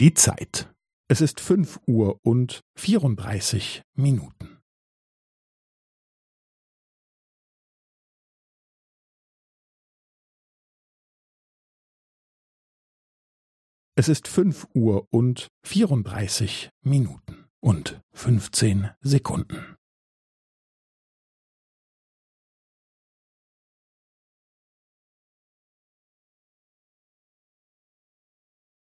Die Zeit. Es ist fünf Uhr und vierunddreißig Minuten. Es ist fünf Uhr und vierunddreißig Minuten und fünfzehn Sekunden.